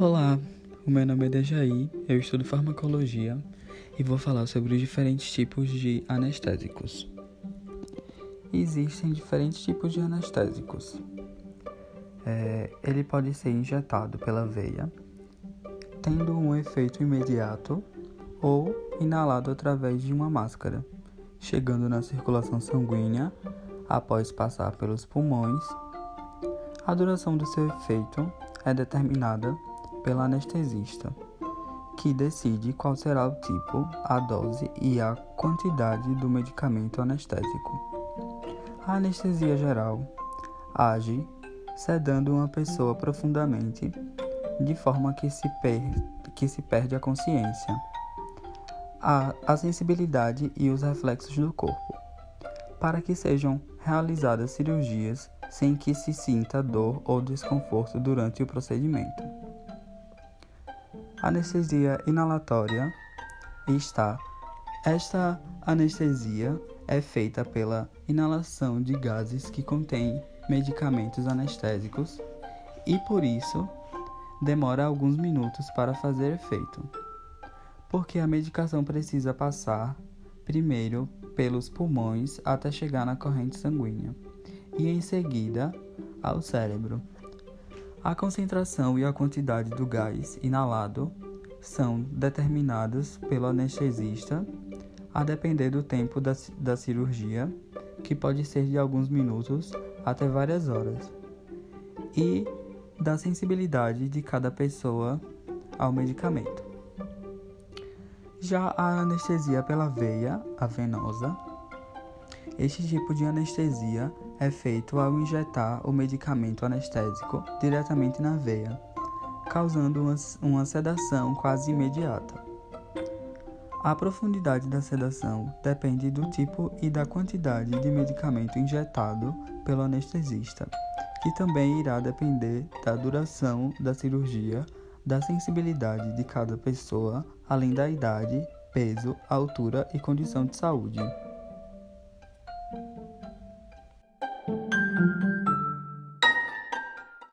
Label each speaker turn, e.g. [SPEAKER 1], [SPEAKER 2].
[SPEAKER 1] Olá, o meu nome é Dejaí, eu estudo farmacologia e vou falar sobre os diferentes tipos de anestésicos. Existem diferentes tipos de anestésicos. É, ele pode ser injetado pela veia, tendo um efeito imediato, ou inalado através de uma máscara, chegando na circulação sanguínea após passar pelos pulmões. A duração do seu efeito é determinada pelo anestesista, que decide qual será o tipo, a dose e a quantidade do medicamento anestésico. A anestesia geral age sedando uma pessoa profundamente, de forma que se, per que se perde a consciência, a, a sensibilidade e os reflexos do corpo, para que sejam realizadas cirurgias sem que se sinta dor ou desconforto durante o procedimento. Anestesia inalatória está. Esta anestesia é feita pela inalação de gases que contêm medicamentos anestésicos e por isso demora alguns minutos para fazer efeito. Porque a medicação precisa passar primeiro pelos pulmões até chegar na corrente sanguínea e em seguida ao cérebro. A concentração e a quantidade do gás inalado são determinadas pelo anestesista a depender do tempo da, da cirurgia, que pode ser de alguns minutos até várias horas, e da sensibilidade de cada pessoa ao medicamento. Já a anestesia pela veia, a venosa, este tipo de anestesia é feito ao injetar o medicamento anestésico diretamente na veia, causando uma, uma sedação quase imediata. A profundidade da sedação depende do tipo e da quantidade de medicamento injetado pelo anestesista, que também irá depender da duração da cirurgia, da sensibilidade de cada pessoa, além da idade, peso, altura e condição de saúde.